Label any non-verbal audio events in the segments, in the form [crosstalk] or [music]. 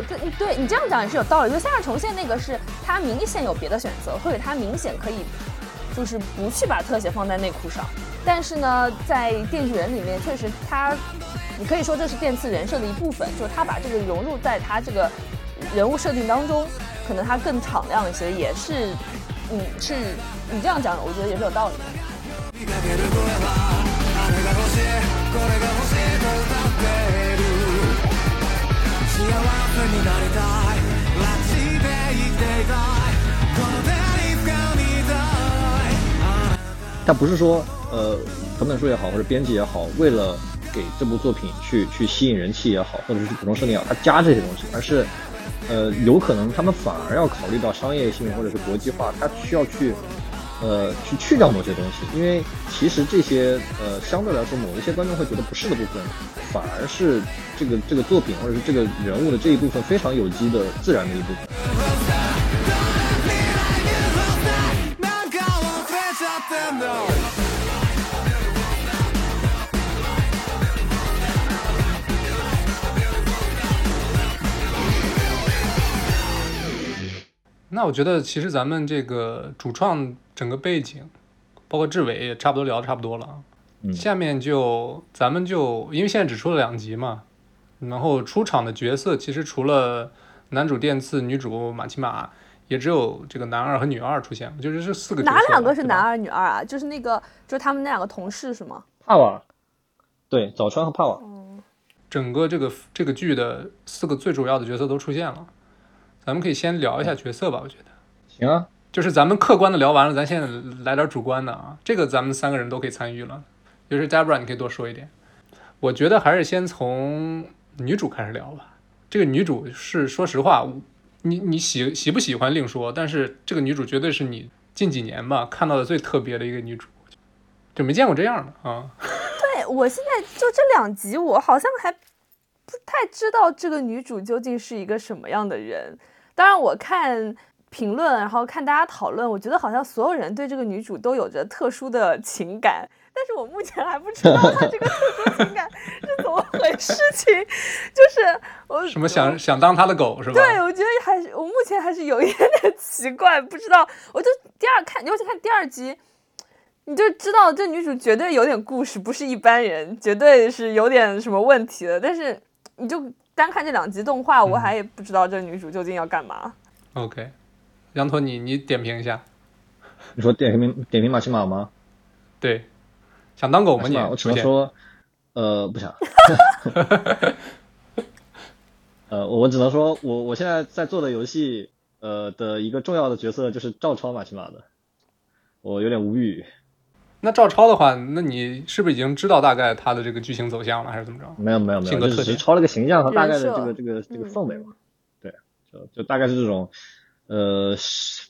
对对对，你这样讲也是有道理。就夏日重现那个是他明显有别的选择，或者他明显可以就是不去把特写放在内裤上。但是呢，在《电锯人》里面，确实他，你可以说这是电刺人设的一部分，就是他把这个融入在他这个人物设定当中，可能他更敞亮一些，也是，嗯，是你这样讲，我觉得也是有道理的。他不是说，呃，藤本树也好，或者编辑也好，为了给这部作品去去吸引人气也好，或者是普通设定也好，他加这些东西，而是，呃，有可能他们反而要考虑到商业性或者是国际化，他需要去，呃，去去掉某些东西，因为其实这些，呃，相对来说某一些观众会觉得不适的部分，反而是这个这个作品或者是这个人物的这一部分非常有机的自然的一部分。那我觉得其实咱们这个主创整个背景，包括志伟也差不多聊的差不多了啊。嗯下面就咱们就因为现在只出了两集嘛，然后出场的角色其实除了男主电次、女主马奇马，也只有这个男二和女二出现，就是这四个哪两个是男二女二啊？就是那个，就是他们那两个同事是吗？帕瓦，对，早川和帕瓦，整个这个这个剧的四个最主要的角色都出现了，咱们可以先聊一下角色吧，我觉得。行啊，就是咱们客观的聊完了，咱现在来点主观的啊。这个咱们三个人都可以参与了，就是 Debra，你可以多说一点。我觉得还是先从女主开始聊吧。这个女主是，说实话，你你喜喜不喜欢另说，但是这个女主绝对是你近几年吧看到的最特别的一个女主，就没见过这样的啊。对我现在就这两集，我好像还不太知道这个女主究竟是一个什么样的人。当然，我看评论，然后看大家讨论，我觉得好像所有人对这个女主都有着特殊的情感，但是我目前还不知道她这个特殊情感是怎么回事情。[laughs] 就是我什么想想当她的狗是吧？对，我觉得还是我目前还是有一点点奇怪，不知道。我就第二看，尤其看第二集，你就知道这女主绝对有点故事，不是一般人，绝对是有点什么问题的。但是你就单看这两集动画，我还不知道这女主究竟要干嘛。OK，羊驼你你点评一下，你说点评点评马奇马吗？对，想当狗吗你？我只能说，呃，不想。[laughs] 呃，我我只能说，我我现在在做的游戏，呃的一个重要的角色就是照抄马奇马的，我有点无语。那照抄的话，那你是不是已经知道大概它的这个剧情走向了，还是怎么着？没有没有没有，性格特点就只是抄了个形象和大概的这个这个这个嗯氛围嘛。对，就就大概是这种，呃，是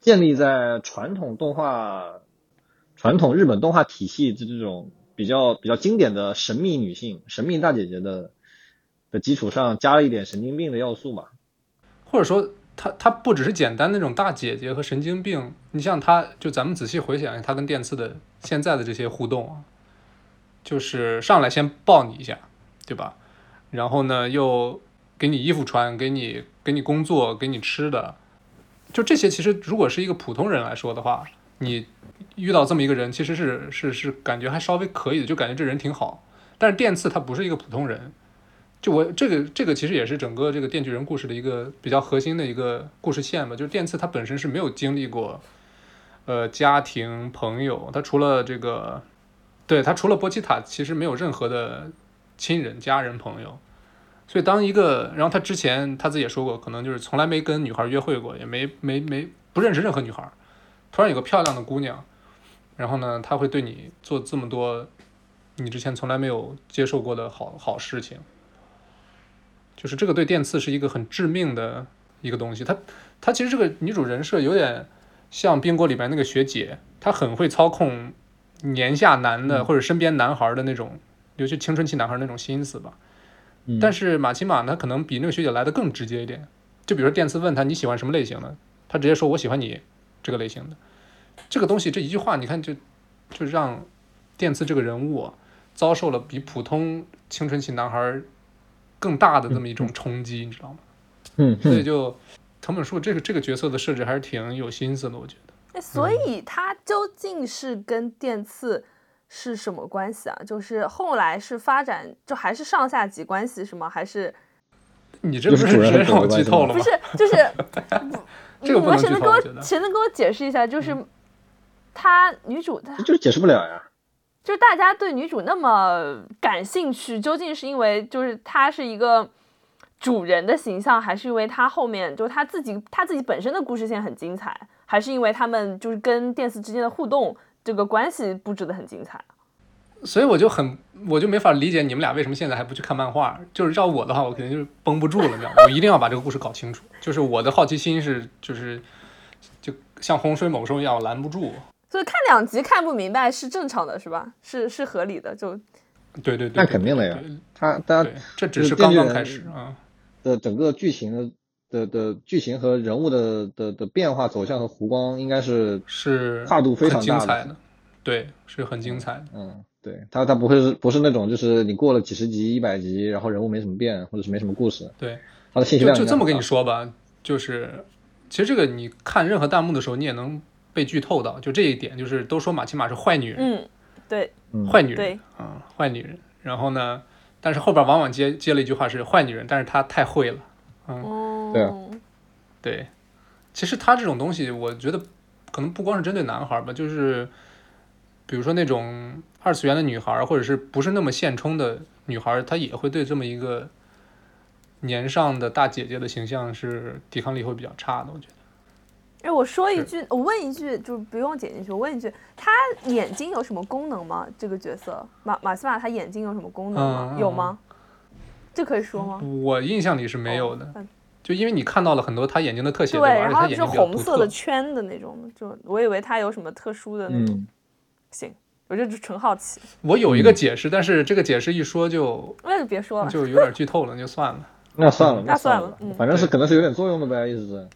建立在传统动画、传统日本动画体系这这种比较比较经典的神秘女性、神秘大姐姐的的基础上，加了一点神经病的要素嘛。或者说，她她不只是简单那种大姐姐和神经病，你像她，就咱们仔细回想一下她跟电次的现在的这些互动啊，就是上来先抱你一下，对吧？然后呢，又给你衣服穿，给你给你工作，给你吃的，就这些，其实如果是一个普通人来说的话，你遇到这么一个人，其实是是是感觉还稍微可以的，就感觉这人挺好。但是电次他不是一个普通人，就我这个这个其实也是整个这个电锯人故事的一个比较核心的一个故事线吧，就是电次他本身是没有经历过，呃，家庭朋友，他除了这个，对他除了波奇塔，其实没有任何的亲人、家人、朋友。所以当一个，然后他之前他自己也说过，可能就是从来没跟女孩约会过，也没没没不认识任何女孩，突然有个漂亮的姑娘，然后呢，他会对你做这么多你之前从来没有接受过的好好事情。就是这个对电刺是一个很致命的一个东西。她她其实这个女主人设有点像冰锅里面那个学姐，她很会操控年下男的、嗯或者身边男孩的那种，尤其青春期男孩那种心思吧。嗯但是马奇马呢，可能比那个学姐来的更直接一点。就比如说电刺问他你喜欢什么类型的，他直接说我喜欢你这个类型的。这个东西这一句话，你看就就让电刺这个人物、啊、遭受了比普通青春期男孩更大的这么一种冲击，你知道吗？嗯，所以就藤本树这个这个角色的设置还是挺有心思的，我觉得。哎，所以他究竟是跟电次是什么关系啊？就是后来是发展，就还是上下级关系是吗？还是你这不就是主人和直接让我剧透了吗？不是？就是 [laughs] 这个不能你们谁能给我谁能给我解释一下？就是她女主她就是解释不了呀。就是大家对女主那么感兴趣，究竟是因为就是她是一个主人的形象，还是因为她后面就是她自己她自己本身的故事线很精彩，还是因为他们就是跟电视之间的互动这个关系布置的很精彩？所以我就很，我就没法理解你们俩为什么现在还不去看漫画。就是照我的话，我肯定就是绷不住了，你知道吗？我一定要把这个故事搞清楚。就是我的好奇心是，就是就像洪水猛兽一样，我拦不住。所以看两集看不明白是正常的，是吧？是是合理的，就对对对，那肯定的呀对他他对，这只是是刚刚开始啊。的整个剧情的的的剧情和人物的的的变化走向和弧光，应该是是跨度非常精大的彩的，对，是很精彩的。嗯，对他他不会是不是那种就是你过了几十集一百集，然后人物没什么变，或者是没什么故事，对，他的信息就量就这么跟你说吧，就是其实这个你看任何弹幕的时候，你也能被剧透到，就这一点，就是都说马奇马是坏女人，嗯，对嗯坏女人对，啊、坏女人。然后呢，但是后边往往接接了一句话是坏女人，但是她太会了。哦，对啊对，其实他这种东西，我觉得可能不光是针对男孩儿吧，就是比如说那种二次元的女孩儿，或者是不是那么现充的女孩儿，她也会对这么一个年上的大姐姐的形象是抵抗力会比较差的，我觉得。哎，我说一句，我问一句，就是不用剪进去。我问一句，他眼睛有什么功能吗？这个角色马马斯马他眼睛有什么功能吗？有吗？这可以说吗？我印象里是没有的，就因为你看到了很多他眼睛的特写，对，然后它是红色的。圈的那种，就我以为他有什么特殊的那种。嗯，行，我就纯好奇，我有一个解释，但是这个解释一说就那就别说了。就有点剧透了，那就算了。[laughs] 那算了，那算算了嗯反正是可能是有点作用的呗，意思是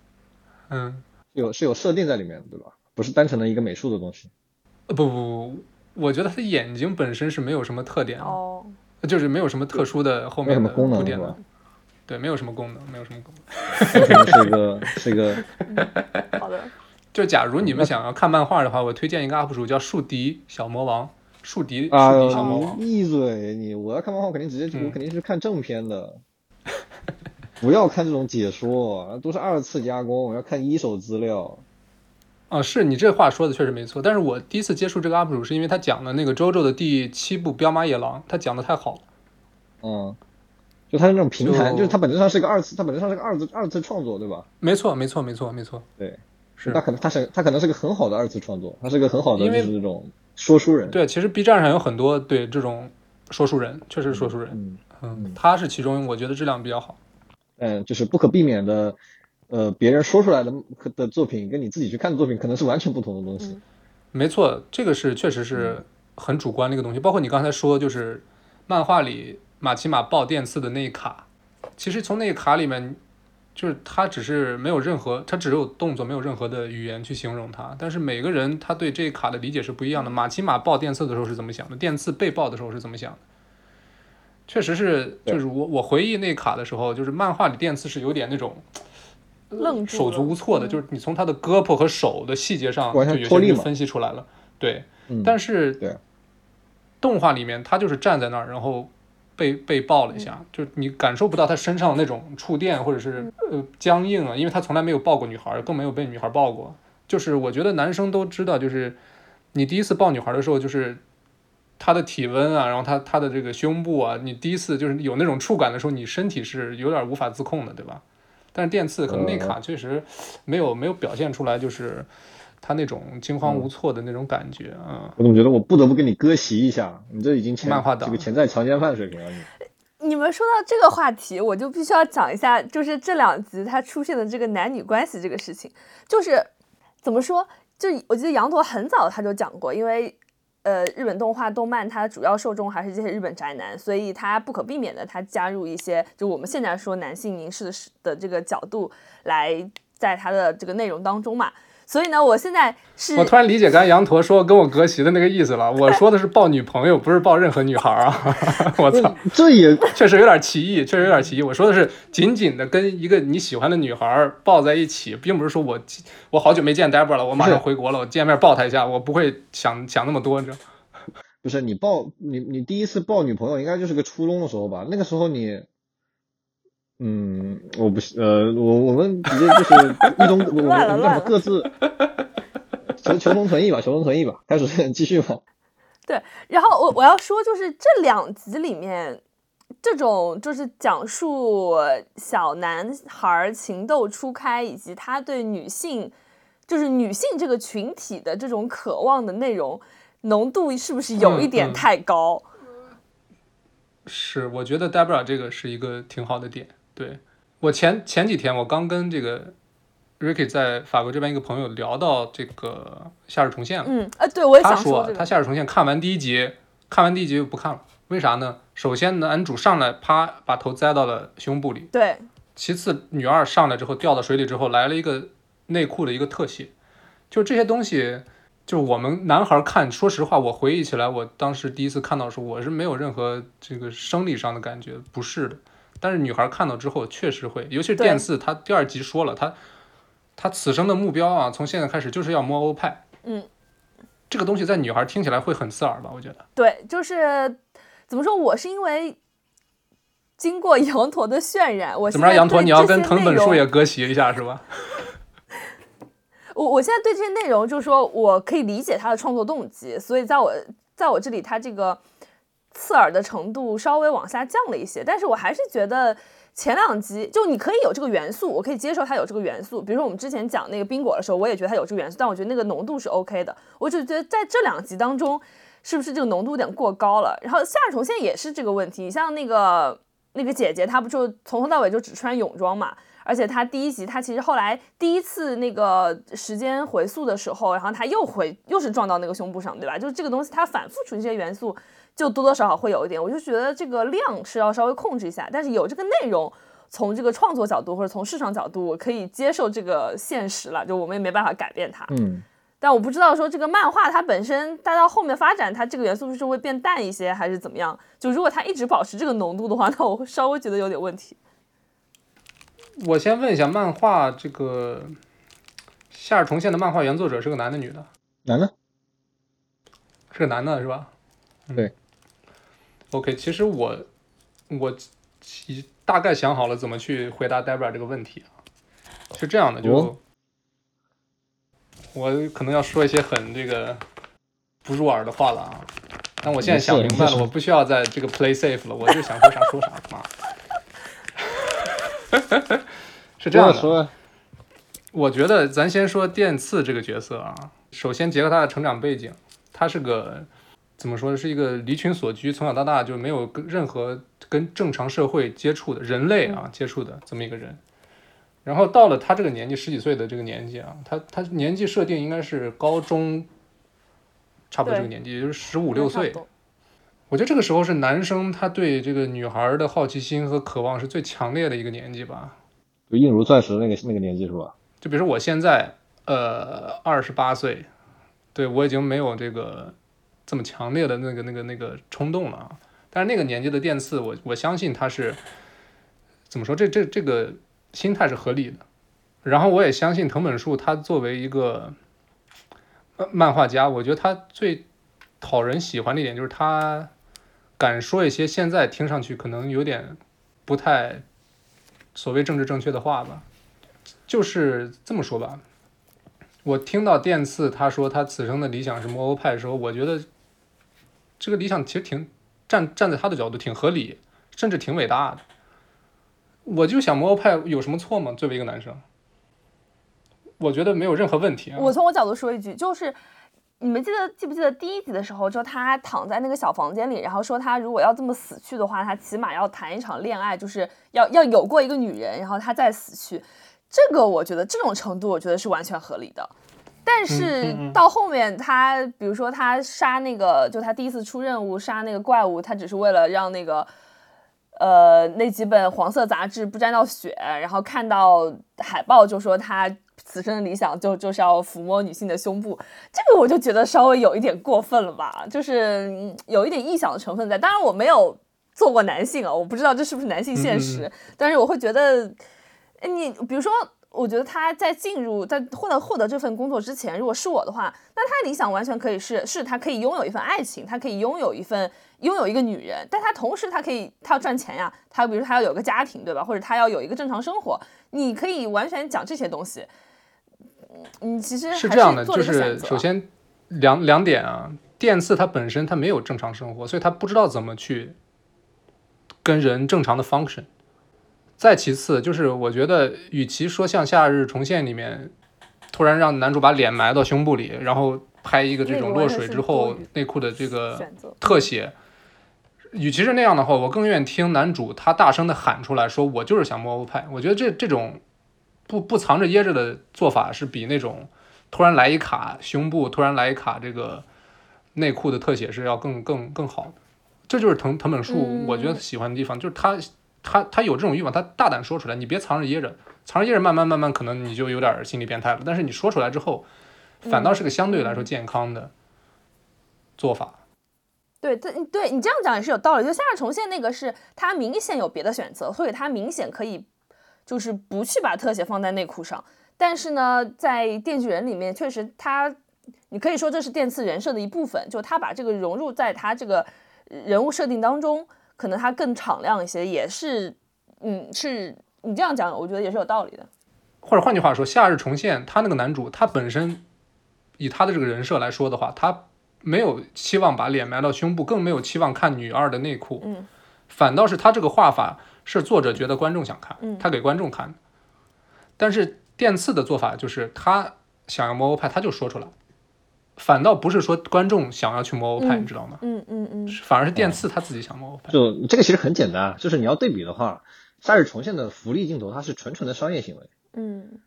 嗯，有是有设定在里面的，对吧？不是单纯的一个美术的东西。呃不不不，我觉得他眼睛本身是没有什么特点的。哦，就是没有什么特殊的后面的没什么功能铺垫的是吧，对，没有什么功能，没有什么功能。是一个是一个好的，[laughs] 就假如你们想要看漫画的话，我推荐一个 UP 主叫树敌小魔王，树敌树小魔王。闭嘴你！我要看漫画，我肯定直接嗯我肯定是看正片的，不要看这种解说，都是二次加工，我要看一手资料。啊，是你这话说的确实没错，但是我第一次接触这个 UP 主是因为他讲的那个 JoJo 的第七部《彪马野狼》，他讲的太好了。嗯，就它是那种平台，就就是它本质上是个二次，它本质上是个二次二次创作，对吧？没错，没错，没错，没错，对，是它可能它是它可能是个很好的二次创作，它是个很好的就因为是那种说书人。对，其实 B 站上有很多对这种说书人，确实是说书人，嗯嗯，他是其中我觉得质量比较好。嗯，就是不可避免的，呃，别人说出来的的作品跟你自己去看的作品可能是完全不同的东西。嗯没错，这个是确实是很主观的一个东西。包括你刚才说，就是漫画里马奇马爆电刺的那一卡，其实从那一卡里面，就是他只是没有任何，他只有动作，没有任何的语言去形容他。但是每个人他对这一卡的理解是不一样的。马奇马爆电刺的时候是怎么想的？电刺被爆的时候是怎么想的？确实是，就是我我回忆那卡的时候，就是漫画里电刺是有点那种。手愣住了足无措的，嗯就是你从他的胳膊和手的细节上，完就有些就分析出来了。对，嗯，但是动画里面他就是站在那儿，然后被被爆了一下，就你感受不到他身上那种触电或者是呃僵硬啊，因为他从来没有抱过女孩，更没有被女孩抱过。就是我觉得男生都知道，就是你第一次抱女孩的时候，就是她的体温啊，然后她她的这个胸部啊，你第一次就是有那种触感的时候，你身体是有点无法自控的，对吧？但是电刺可能那卡确实没有没有表现出来，就是他那种惊慌无措的那种感觉啊。我怎么觉得我不得不给你割席一下？你这已经潜漫画党这个潜在强奸犯水平了，你。你们说到这个话题，我就必须要讲一下，就是这两集它出现的这个男女关系这个事情，就是怎么说？就我记得羊驼很早他就讲过，因为呃日本动画动漫它的主要受众还是这些日本宅男，所以它不可避免的它加入一些就我们现在说男性凝视的视的这个角度来在它的这个内容当中嘛。所以呢，我现在是我突然理解刚才羊驼说跟我隔席的那个意思了。我说的是抱女朋友，不是抱任何女孩儿啊！[laughs] 我操，这也确实有点歧义，确实有点歧义。我说的是紧紧的跟一个你喜欢的女孩抱在一起，并不是说我我好久没见 Debra 了，我马上回国了，我见面抱她一下，我不会想想那么多，你知道。不是你抱你你第一次抱女朋友应该就是个初中的时候吧？那个时候你，嗯，我不是呃，我我们直接就是一中 [laughs] 我们各自求求同存异吧，求同存异吧，开始 [laughs] 继续吧。对，然后我我要说，就是这两集里面，这种就是讲述小男孩情窦初开，以及他对女性，就是女性这个群体的这种渴望的内容浓度，是不是有一点太高？是，我觉得 Debra 这个是一个挺好的点。对我前前几天我刚跟这个 Ricky 在法国这边一个朋友聊到这个《夏日重现》了。嗯，呃，对我也他想这个，说他《夏日重现》看完第一集，看完第一集就不看了，为啥呢？首先，男主上来啪把头栽到了胸部里，对，其次女二上来之后掉到水里之后来了一个内裤的一个特写，就这些东西，就是我们男孩看，说实话，我回忆起来，我当时第一次看到的时候，我是没有任何这个生理上的感觉，不是的。但是女孩看到之后确实会，尤其是电四，他第二集说了，他他此生的目标啊，从现在开始就是要摸欧派。嗯，这个东西在女孩听起来会很刺耳吧？我觉得。对，就是怎么说？我是因为经过羊驼的渲染，我怎么着，羊驼，你要跟藤本树也割席一下是吧？[laughs] 我我现在对这些内容，就是说我可以理解他的创作动机，所以在我在我这里，他这个刺耳的程度稍微往下降了一些，但是我还是觉得前两集就你可以有这个元素，我可以接受它有这个元素。比如说我们之前讲那个冰果的时候，我也觉得它有这个元素，但我觉得那个浓度是 OK 的。我只觉得在这两集当中，是不是这个浓度有点过高了？然后夏日重现也是这个问题，你像那个那个姐姐，她不就从头到尾就只穿泳装嘛？而且她第一集，她其实后来第一次那个时间回溯的时候，然后她又回又是撞到那个胸部上，对吧？就是这个东西，它反复出现元素，就多多少少会有一点。我就觉得这个量是要稍微控制一下，但是有这个内容，从这个创作角度或者从市场角度，我可以接受这个现实了，就我们也没办法改变它。嗯，但我不知道说这个漫画它本身，它到后面发展，它这个元素是会变淡一些，还是怎么样？就如果它一直保持这个浓度的话，[laughs] 那我会稍微觉得有点问题。我先问一下，漫画这个《夏日重现》的漫画原作者是个男的女的？男的，是个男的是吧？嗯对。OK，其实我我其大概想好了怎么去回答 Debra 这个问题啊，是这样的，就、哦我可能要说一些很这个不入耳的话了啊。但我现在想明白了，我不需要在这个 play safe 了，我就想说啥说啥，妈。[laughs] 是这样的，我觉得咱先说电次这个角色啊，首先结合他的成长背景，他是个怎么说呢，是一个离群所居，从小到大就没有跟任何跟正常社会接触的人类啊接触的这么一个人。然后到了他这个年纪，十几岁的这个年纪啊，他他年纪设定应该是高中，差不多这个年纪，也就是十五六岁我觉得这个时候是男生他对这个女孩的好奇心和渴望是最强烈的一个年纪吧。就硬如钻石那个那个年纪是吧？就比如说我现在，呃，二十八岁，对我已经没有这个这么强烈的那个那个那个冲动了啊。但是那个年纪的电次，我我相信他是怎么说，这这这个心态是合理的。然后我也相信藤本树，他作为一个漫画家，我觉得他最讨人喜欢的一点就是他敢说一些现在听上去可能有点不太所谓政治正确的话吧。就是这么说吧，我听到电次他说他此生的理想是摸欧派的时候，我觉得这个理想其实挺站站在他的角度挺合理，甚至挺伟大的。我就想摸欧派有什么错吗？作为一个男生，我觉得没有任何问题。我从我角度说一句，就是你们记得记不记得第一集的时候，就他躺在那个小房间里，然后说他如果要这么死去的话，他起码要谈一场恋爱，就是要要有过一个女人，然后他再死去。这个我觉得这种程度，我觉得是完全合理的。但是到后面他，比如说他杀那个，就他第一次出任务杀那个怪物，他只是为了让那个。呃，那几本黄色杂志不沾到血，然后看到海报就说他此生的理想就就是要抚摸女性的胸部，这个我就觉得稍微有一点过分了吧，就是有一点臆想的成分在。当然我没有做过男性啊，我不知道这是不是男性现实，但是我会觉得，你比如说。我觉得他在进入在获得获得这份工作之前，如果是我的话，那他理想完全可以是是他可以拥有一份爱情，他可以拥有一份拥有一个女人，但他同时他可以他要赚钱呀，他比如他要有个家庭，对吧？或者他要有一个正常生活，你可以完全讲这些东西。嗯，其实是这样的，就是首先两两点啊，电刺它本身它没有正常生活，所以他不知道怎么去跟人正常的 function。再其次，就是我觉得，与其说像《夏日重现》里面，突然让男主把脸埋到胸部里，然后拍一个这种落水之后内裤的这个特写，与其是那样的话，我更愿意听男主他大声的喊出来，说我就是想摸欧派。我觉得这这种不不藏着掖着的做法，是比那种突然来一卡胸部，突然来一卡这个内裤的特写是要更更更好的。这就是藤藤本树，我觉得喜欢的地方，就是他。他他有这种欲望，他大胆说出来，你别藏着掖着，藏着掖着，慢慢慢慢，可能你就有点心理变态了。但是你说出来之后，反倒是个相对来说健康的做法。对，对，对你这样讲也是有道理。就《夏日重现》那个是，他明显有别的选择，所以他明显可以就是不去把特写放在内裤上。但是呢，在《电锯人》里面，确实他，你可以说这是电次人设的一部分，就他把这个融入在他这个人物设定当中。可能它更敞亮一些，也是，嗯，是你这样讲，我觉得也是有道理的。或者换句话说，《夏日重现》他那个男主，他本身以他的这个人设来说的话，他没有期望把脸埋到胸部，更没有期望看女二的内裤，嗯，反倒是他这个画法是作者觉得观众想看，他给观众看的。但是电次的做法就是他想要摸欧派，他就说出来。反倒不是说观众想要去摸欧派，你知道吗？嗯嗯嗯，反而是电刺他自己想摸欧派。就这个其实很简单，就是你要对比的话，《夏日重现》的福利镜头它是纯纯的商业行为，嗯，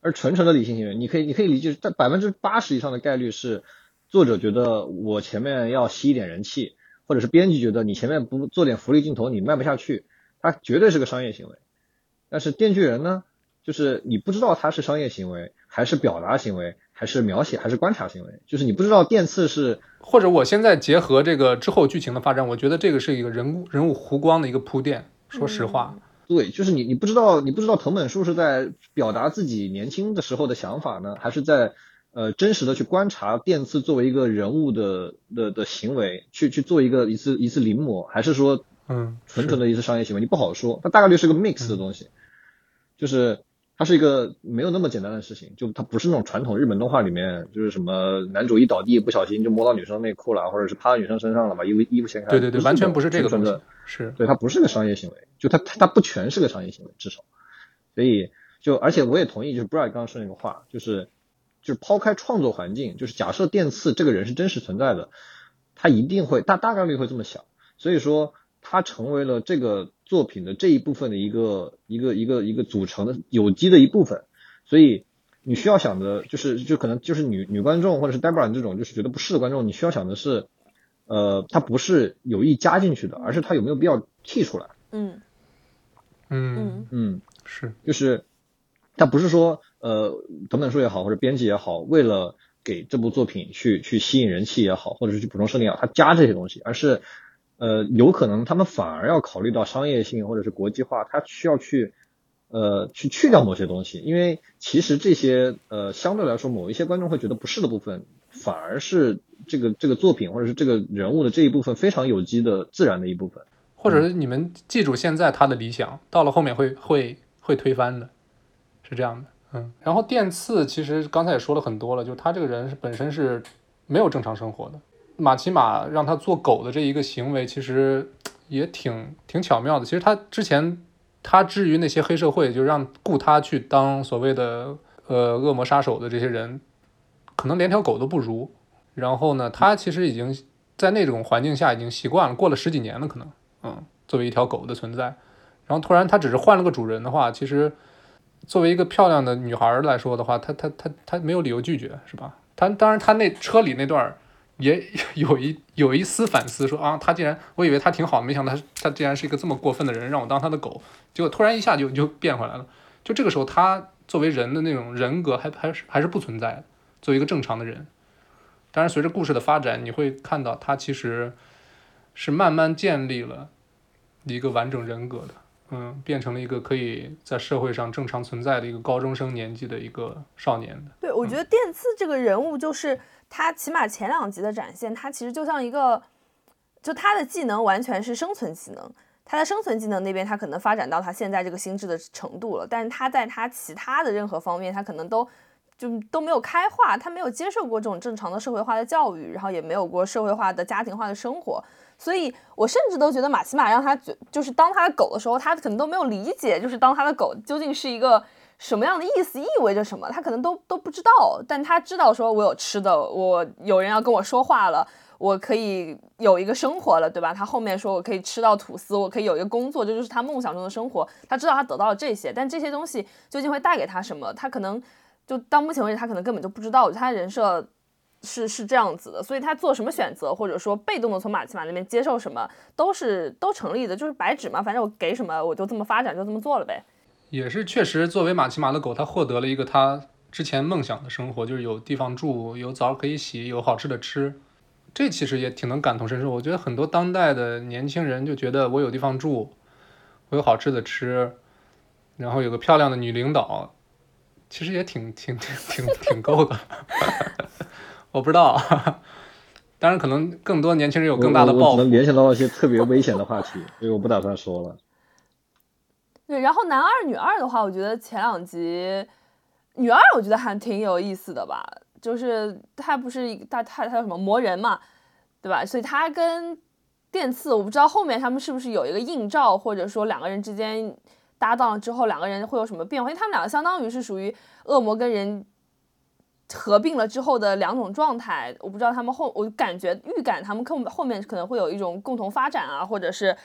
而纯纯的理性行为，你可以你可以理解但百分之八十以上的概率是作者觉得我前面要吸一点人气，或者是编辑觉得你前面不做点福利镜头你卖不下去，它绝对是个商业行为。但是《电锯人》呢，就是你不知道它是商业行为还是表达行为。还是描写，还是观察行为，就是你不知道电刺是，或者我现在结合这个之后剧情的发展，我觉得这个是一个人物人物弧光的一个铺垫。说实话，对，就是你你不知道你不知道藤本树是在表达自己年轻的时候的想法呢，还是在呃真实的去观察电刺作为一个人物的的的行为，去去做一个一次一次临摹，还是说嗯纯纯的一次商业行为，你不好说，它大概率是个 mix 的东西，就是。它是一个没有那么简单的事情，就它不是那种传统日本动画里面，就是什么男主一倒地不小心就摸到女生内裤了，或者是趴到女生身上了，把衣服衣服掀开。对对对，完全不是这个东西。是，对，它不是个商业行为，就它它它不全是个商业行为，至少。所以就而且我也同意，就是 Bright 刚刚说那个话，就是就是抛开创作环境，就是假设电次这个人是真实存在的，他一定会大大概率会这么想，所以说。他成为了这个作品的这一部分的一个一个一个一个组成的有机的一部分，所以你需要想的就是，就可能就是女女观众或者是 Debra 这种就是觉得不适的观众，你需要想的是，呃，它不是有意加进去的，而是它有没有必要剔出来。嗯。嗯。嗯，是，就是它不是说呃，藤本树也好或者编辑也好，为了给这部作品去去吸引人气也好，或者是去补充设定也好，他加这些东西，而是。呃，有可能他们反而要考虑到商业性或者是国际化，他需要去呃去去掉某些东西，因为其实这些呃相对来说某一些观众会觉得不适的部分，反而是这个这个作品或者是这个人物的这一部分非常有机的自然的一部分，或者是你们记住现在他的理想，到了后面会会会推翻的，是这样的，嗯。然后电刺其实刚才也说了很多了，就是他这个人是本身是没有正常生活的。马奇马让他做狗的这一个行为，其实也挺挺巧妙的。其实他之前，他至于那些黑社会，就让雇他去当所谓的呃恶魔杀手的这些人，可能连条狗都不如。然后呢，他其实已经在那种环境下已经习惯了，过了十几年了，可能，嗯，作为一条狗的存在。然后突然他只是换了个主人的话，其实作为一个漂亮的女孩来说的话，他他他他没有理由拒绝，是吧？他当然他那车里那段。也 [laughs] 有一有一丝反思，说啊，他竟然，我以为他挺好的，没想到他他竟然是一个这么过分的人，让我当他的狗，结果突然一下就就变回来了。就这个时候，他作为人的那种人格还还是还是不存在的，作为一个正常的人。当然，随着故事的发展，你会看到他其实是慢慢建立了一个完整人格的，嗯，变成了一个可以在社会上正常存在的一个高中生年纪的一个少年的。对，我觉得电次这个人物就是他，起码前两集的展现，他其实就像一个，就他的技能完全是生存技能。他的生存技能那边，他可能发展到他现在这个心智的程度了，但是他在他其他的任何方面，他可能都就都没有开化，他没有接受过这种正常的社会化的教育，然后也没有过社会化的家庭化的生活，所以我甚至都觉得马奇马让他觉就是当他的狗的时候，他可能都没有理解，就是当他的狗究竟是一个什么样的意思，意味着什么，他可能都都不知道，但他知道说我有吃的，我有人要跟我说话了。我可以有一个生活了，对吧？他后面说我可以吃到吐司，我可以有一个工作，这就是他梦想中的生活。他知道他得到了这些，但这些东西究竟会带给他什么？他可能就到目前为止，他可能根本就不知道。他人设是 [laughs] 是这样子的，所以他做什么选择，或者说被动的从马奇马那边接受什么，都是都成立的，就是白纸嘛。反正我给什么，我就这么发展，就这么做了呗。也是确实，作为马奇马的狗，它获得了一个它之前梦想的生活，就是有地方住，有澡可以洗，有好吃的吃。这其实也挺能感同身受。我觉得很多当代的年轻人就觉得我有地方住，我有好吃的吃，然后有个漂亮的女领导，其实也挺挺挺挺挺够的。[laughs] 我不知道，当然可能更多年轻人有更大的抱负。能联想到一些特别危险的话题，所以我不打算说了。对，然后男二女二的话，我觉得前两集女二我觉得还挺有意思的吧。就是他不是他他他叫什么魔人嘛，对吧？所以他跟电刺，我不知道后面他们是不是有一个映照，或者说两个人之间搭档之后，两个人会有什么变化？因为他们两个相当于是属于恶魔跟人合并了之后的两种状态。我不知道他们后，我感觉预感他们后后面可能会有一种共同发展啊，或者是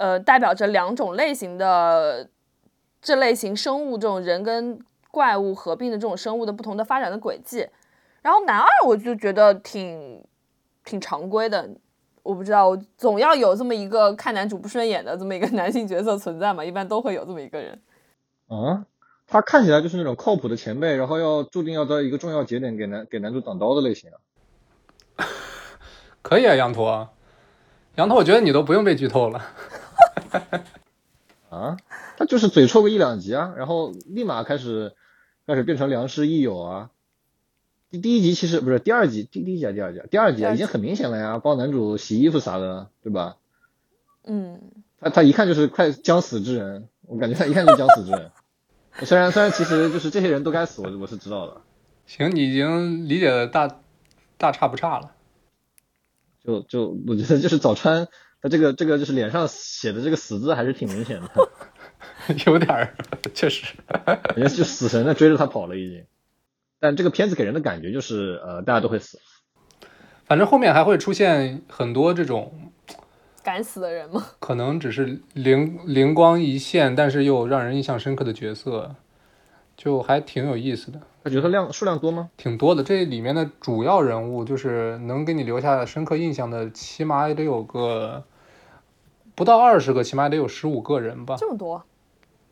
呃代表着两种类型的这类型生物，这种人跟怪物合并的这种生物的不同的发展的轨迹。然后男二我就觉得挺挺常规的，我不知道，我总要有这么一个看男主不顺眼的这么一个 [laughs] 男性角色存在嘛，一般都会有这么一个人。啊，他看起来就是那种靠谱的前辈，然后要注定要在一个重要节点给男给男主挡刀的类型啊。[laughs] 可以啊，羊驼，羊驼，我觉得你都不用被剧透了。[laughs] 啊，他就是嘴臭个一两集啊，然后立马开始开始变成良师益友啊。第第一集其实不是第二集，第第一集第二集，第二集啊，已经很明显了呀，帮男主洗衣服啥的，对吧？嗯，他他一看就是快将死之人，我感觉他一看就是将死之人。[laughs] 虽然虽然其实就是这些人都该死，我我是知道的。行，你已经理解的大大差不差了。就就我觉得就是早川他这个这个就是脸上写的这个死字还是挺明显的。[laughs] 有点儿，确实，人家就死神在追着他跑了已经。但这个片子给人的感觉就是，呃，大家都会死。反正后面还会出现很多这种敢死的人吗？可能只是灵灵光一现，但是又让人印象深刻的角色，就还挺有意思的。他角色量数量多吗？挺多的。这里面的主要人物，就是能给你留下深刻印象的，起码也得有个不到二十个，起码得有十五个人吧。这么多？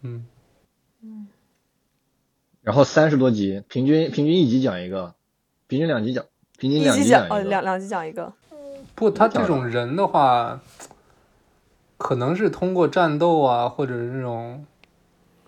嗯嗯。然后三十多集，平均平均一集讲一个，平均两集讲，平均两集讲哦，两两集讲一个。不，他这种人的话，可能是通过战斗啊，或者是这种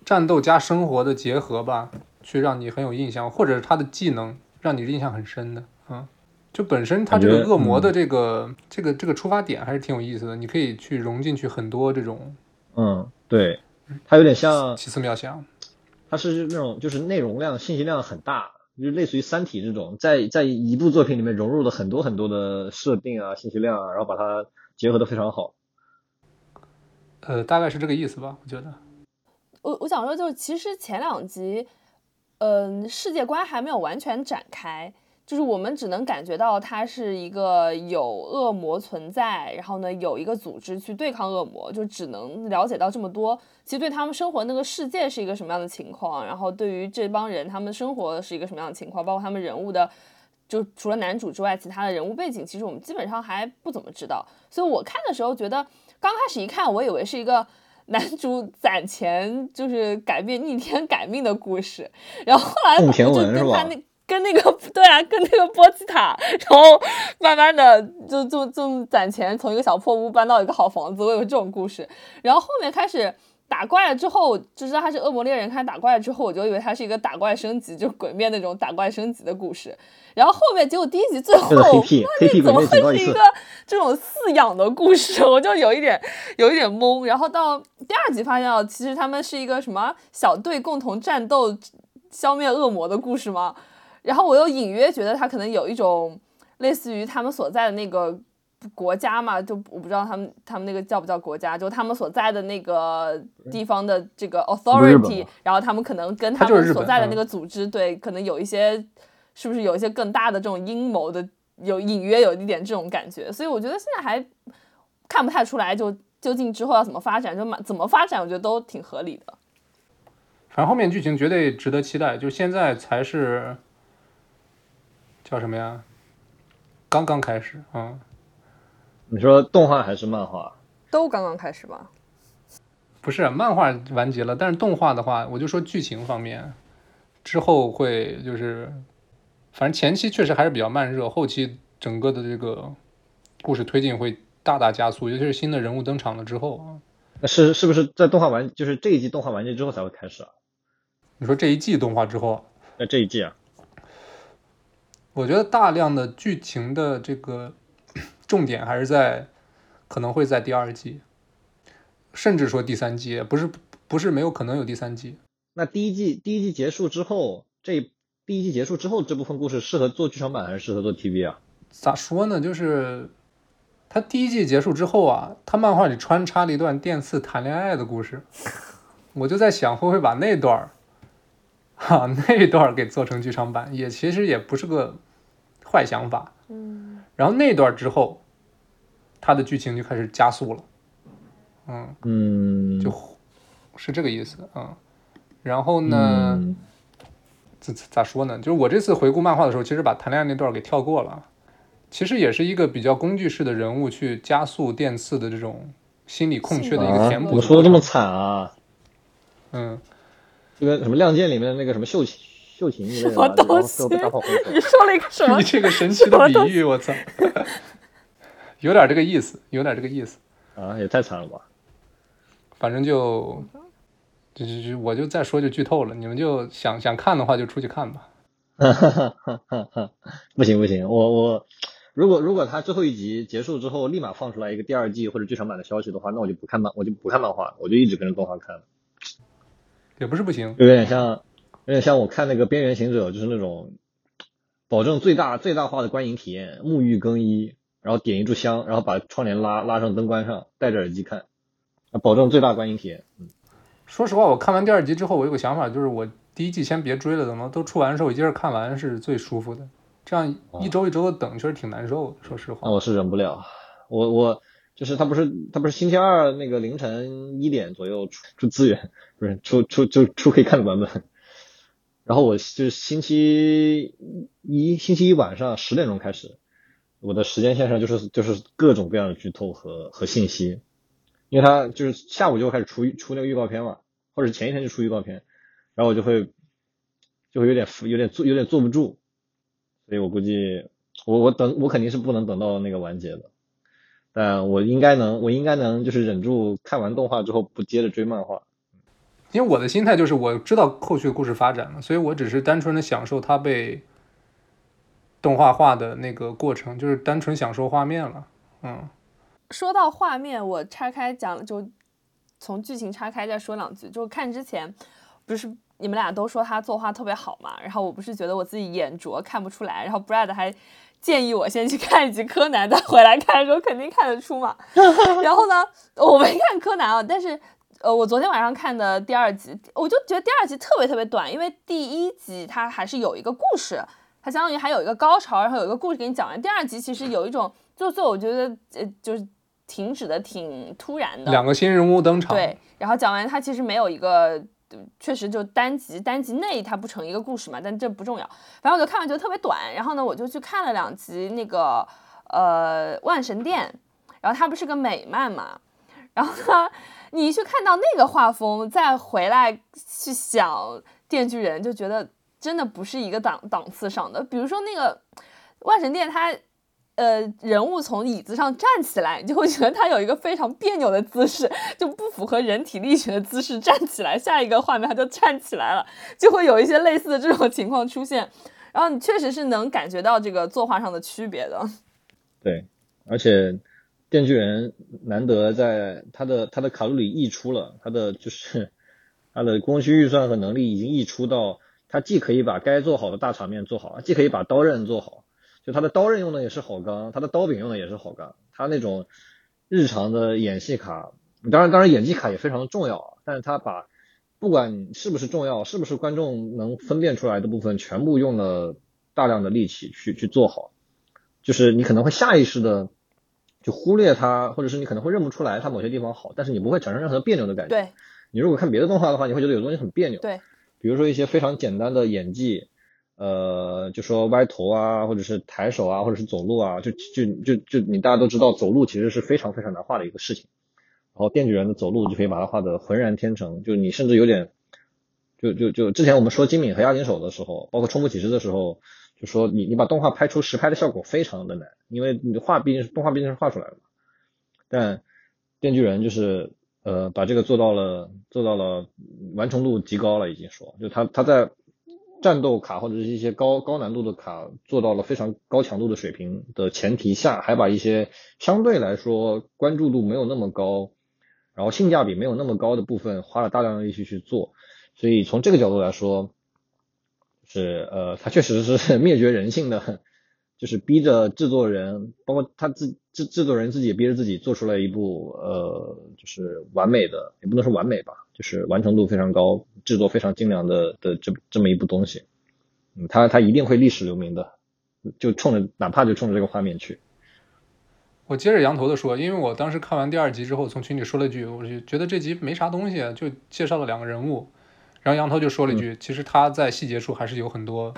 战斗加生活的结合吧，去让你很有印象，或者是他的技能让你印象很深的。嗯，就本身它这个恶魔的这个这个这个出发点还是挺有意思的，你可以去融进去很多这种。嗯，对，它有点像奇思妙想。它是那种就是内容量、信息量很大，就类似于《三体》这种，在在一部作品里面融入了很多很多的设定啊、信息量啊，然后把它结合的非常好。呃，大概是这个意思吧，我觉得。我我想说，就是其实前两集，嗯，世界观还没有完全展开。就是我们只能感觉到它是一个有恶魔存在，然后呢有一个组织去对抗恶魔，就只能了解到这么多。其实对他们生活那个世界是一个什么样的情况，然后对于这帮人他们生活是一个什么样的情况，包括他们人物的，就除了男主之外，其他的人物背景，其实我们基本上还不怎么知道。所以我看的时候觉得，刚开始一看，我以为是一个。[laughs] 男主攒钱就是改变逆天改命的故事，然后后来就跟他那跟那个 [laughs] 对啊，跟那个波奇塔，然后慢慢的就就就攒钱，从一个小破屋搬到一个好房子，我有这种故事。然后后面开始打怪了之后，就知道他是恶魔猎人，开始打怪了之后，我就以为他是一个打怪升级，就鬼灭那种打怪升级的故事。然后后面结果第一集最后，怎么会是一个这种饲养的故事？我就有一点有一点懵。然后到第二集发现哦，其实他们是一个什么小队共同战斗、消灭恶魔的故事吗？然后我又隐约觉得他可能有一种类似于他们所在的那个国家嘛，就我不知道他们他们那个叫不叫国家，就他们所在的那个地方的这个 authority，然后他们可能跟他们所在的那嗯个组织，对，可能有一些是不是有一些更大的这种阴谋的，有隐约有一点这种感觉，所以我觉得现在还看不太出来，就究竟之后要怎么发展，就蛮怎么发展，我觉得都挺合理的。反正后面剧情绝对值得期待，就现在才是叫什么呀？刚刚开始，嗯，你说动画还是漫画？都刚刚开始吧？不是漫画完结了，但是动画的话，我就说剧情方面，之后会就是，反正前期确实还是比较慢热，后期整个的这个故事推进会大大加速，尤其是新的人物登场了之后啊。那是是不是在动画完就是这一季动画完结之后才会开始啊？你说这一季动画之后，那这一季啊？我觉得大量的剧情的这个 [clears throat] 重点还是在，可能会在第二季，甚至说第三季，不是不是没有可能有第三季。那第一季第一季结束之后，这第一季结束之后这部分故事适合做剧场版还是适合做 TV 啊？咋说呢？就是他第一季结束之后啊，他漫画里穿插了一段电次谈恋爱的故事，[laughs] 我就在想会不会把那段儿，哈、[laughs] 那段给做成剧场版，也其实也不是个坏想法。嗯，然后那段之后，他的剧情就开始加速了，嗯，嗯，就是这个意思，嗯。然后呢，嗯咋咋说呢？就是我这次回顾漫画的时候，其实把谈恋爱那段给跳过了。其实也是一个比较工具式的人物去加速电次的这种心理空缺的一个啊填补。怎么说的这么？惨啊？嗯，就跟什么《亮剑》里面的那个什么秀琴秀琴一类的，什么然后东最后打跑分手你说了一个什么你？这个神奇的比喻，我操，[laughs] 有点这个意思，有点这个意思。啊，也太惨了吧？反正就，就就就我就再说就剧透了，你们就想想看的话就出去看吧。[laughs] 不行不行，我我如果如果他最后一集结束之后立马放出来一个第二季或者剧场版的消息的话，那我就不看漫，我就不看漫画了，我就一直跟着动画看了，也不是不行，有点像有点像我看那个《边缘行者》，就是那种保证最大最大化的观影体验，沐浴更衣，然后点一炷香，然后把窗帘拉拉上灯关上，戴着耳机看，啊保证最大观影体验。说实话，我看完第二集之后，我有个想法，就是我第一季先别追了，等到都出完的时候，我一接着看完是最舒服的。这样一周一周的等，确实挺难受的。说实话那，我是忍不了，我我就是他不是他不是星期二那个凌晨一点左右出出资源，不是出出就出可以看的版本，然后我就是星期一星期一晚上十点钟开始，我的时间线上就是就是各种各样的剧透和和信息，因为他就是下午就开始出出那个预告片嘛，或者前一天就出预告片，然后我就会就会有点有点坐有点坐不住，所以我估计我我等我肯定是不能等到那个完结的，但我应该能我应该能就是忍住看完动画之后不接着追漫画。因为我的心态就是我知道后续的故事发展了，所以我只是单纯的享受它被动画化的那个过程，就是单纯享受画面了。嗯，说到画面，我拆开讲，就从剧情拆开再说两句。就看之前，不是你们俩都说他作画特别好嘛，然后我不是觉得我自己眼拙看不出来，然后 Brad 还建议我先去看一集柯南，再回来看的时候肯定看得出嘛。[laughs] 然后呢，我没看柯南啊，但是。呃，我昨天晚上看的第二集，我就觉得第二集特别特别短，因为第一集它还是有一个故事，它相当于还有一个高潮，然后有一个故事给你讲完。第二集其实有一种，就最后我觉得呃就是停止的挺突然的，两个新人物登场，对，然后讲完它其实没有一个，呃确实就单集单集内它不成一个故事嘛，但这不重要。反正我就看完觉得特别短，然后呢我就去看了两集那个呃万神殿，然后它不是个美漫嘛。然后呢，你去看到那个画风，再回来去想《电锯人》，就觉得真的不是一个档档次上的。比如说那个《万神殿》，它呃人物从椅子上站起来，你就会觉得他有一个非常别扭的姿势，就不符合人体力学的姿势站起来。下一个画面他就站起来了，就会有一些类似的这种情况出现。然后你确实是能感觉到这个作画上的区别的。对，而且。电锯人难得在他的他的卡路里溢出了，他的就是他的工需预算和能力已经溢出到，他既可以把该做好的大场面做好，既可以把刀刃做好，就他的刀刃用的也是好钢，他的刀柄用的也是好钢，他那种日常的演戏卡，当然当然演技卡也非常的重要啊，但是他把不管是不是重要，是不是观众能分辨出来的部分，全部用了大量的力气去去做好，就是你可能会下意识的。就忽略它，或者是你可能会认不出来它某些地方好，但是你不会产生任何别扭的感觉。对，你如果看别的动画的话，你会觉得有东西很别扭。对，比如说一些非常简单的演技，呃，就说歪头啊，或者是抬手啊，或者是走路啊，就就就就你大家都知道，走路其实是非常非常难画的一个事情。然后电锯人的走路就可以把它画的浑然天成，就你甚至有点，就就就之前我们说金敏和押井守的时候，包括冲步骑士的时候。就说你你把动画拍出实拍的效果非常的难，因为你的画毕竟是动画毕竟是画出来的嘛。但电锯人就是呃把这个做到了做到了完成度极高了，已经说就他他在战斗卡或者是一些高高难度的卡做到了非常高强度的水平的前提下，还把一些相对来说关注度没有那么高，然后性价比没有那么高的部分花了大量的力气去做，所以从这个角度来说。是呃，它确实是灭绝人性的，就是逼着制作人，包括他自制制作人自己也逼着自己做出来一部呃，就是完美的，也不能说完美吧，就是完成度非常高、制作非常精良的的这这么一部东西。嗯，他他一定会历史留名的，就冲着哪怕就冲着这个画面去。我接着羊头的说，因为我当时看完第二集之后，从群里说了一句，我就觉得这集没啥东西，就介绍了两个人物。然后杨头就说了一句：“其实他在细节处还是有很多，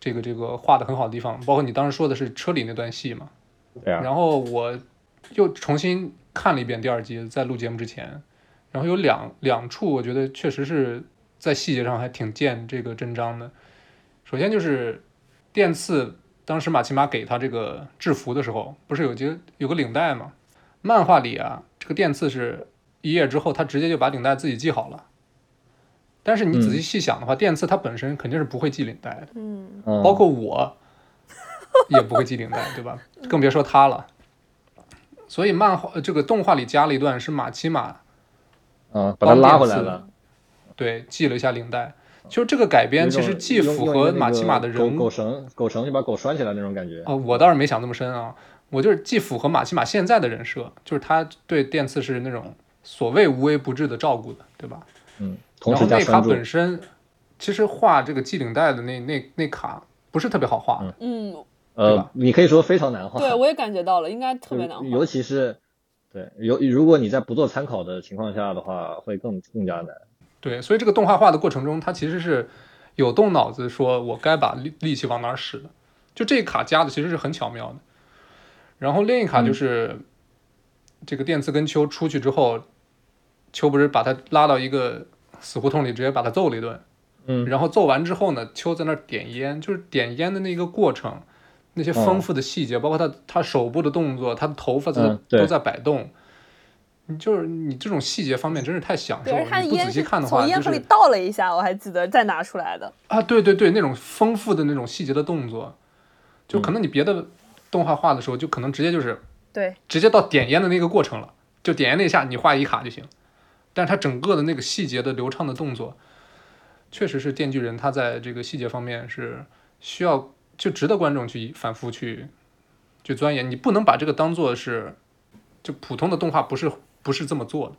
这个这个画的很好的地方，包括你当时说的是车里那段戏嘛。”对啊。然后我又重新看了一遍第二集，在录节目之前，然后有两两处我觉得确实是在细节上还挺见这个真章的。首先就是电刺当时马奇马给他这个制服的时候，不是有个有个领带嘛？漫画里啊，这个电刺是一页之后，他直接就把领带自己系好了。但是你仔细细想的话，电刺它本身肯定是不会系领带的，嗯，包括我 [laughs] 也不会系领带，对吧？更别说他了。所以漫画这个动画里加了一段是马奇马，嗯，把他拉回来了，对，系了一下领带。就这个改编其实既符合马奇马的人狗绳，狗绳就把狗拴起来那种感觉。哦，我倒是没想那么深啊，我就是既符合马奇马现在的人设，就是他对电刺是那种所谓无微不至的照顾的，对吧？嗯。然后那卡本身，其实画这个系领带的那那那卡不是特别好画，嗯，呃，你可以说非常难画，对我也感觉到了，应该特别难画，尤其是对，尤如果你在不做参考的情况下的话，会更更加难。对，所以这个动画画的过程中，它其实是有动脑子，说我该把力力气往哪使的，就这一卡加的其实是很巧妙的。然后另一卡就是这个电磁跟秋出去之后，秋不是把他拉到一个。死胡同里直接把他揍了一顿，嗯，然后揍完之后呢，秋在那点烟，就是点烟的那个过程，那些丰富的细节，包括他他手部的动作，他的头发在都在摆动，你就是你这种细节方面真是太享受了。你不仔细看的话，从烟盒里倒了一下，我还记得再拿出来的。啊，对对对，那种丰富的那种细节的动作，就可能你别的动画画的时候，就可能直接就是对，直接到点烟的那个过程了，就点烟那一下你画一卡就行。但是他整个的那个细节的流畅的动作，确实是电锯人他在这个细节方面是需要就值得观众去反复去去钻研。你不能把这个当做是就普通的动画不是不是这么做的，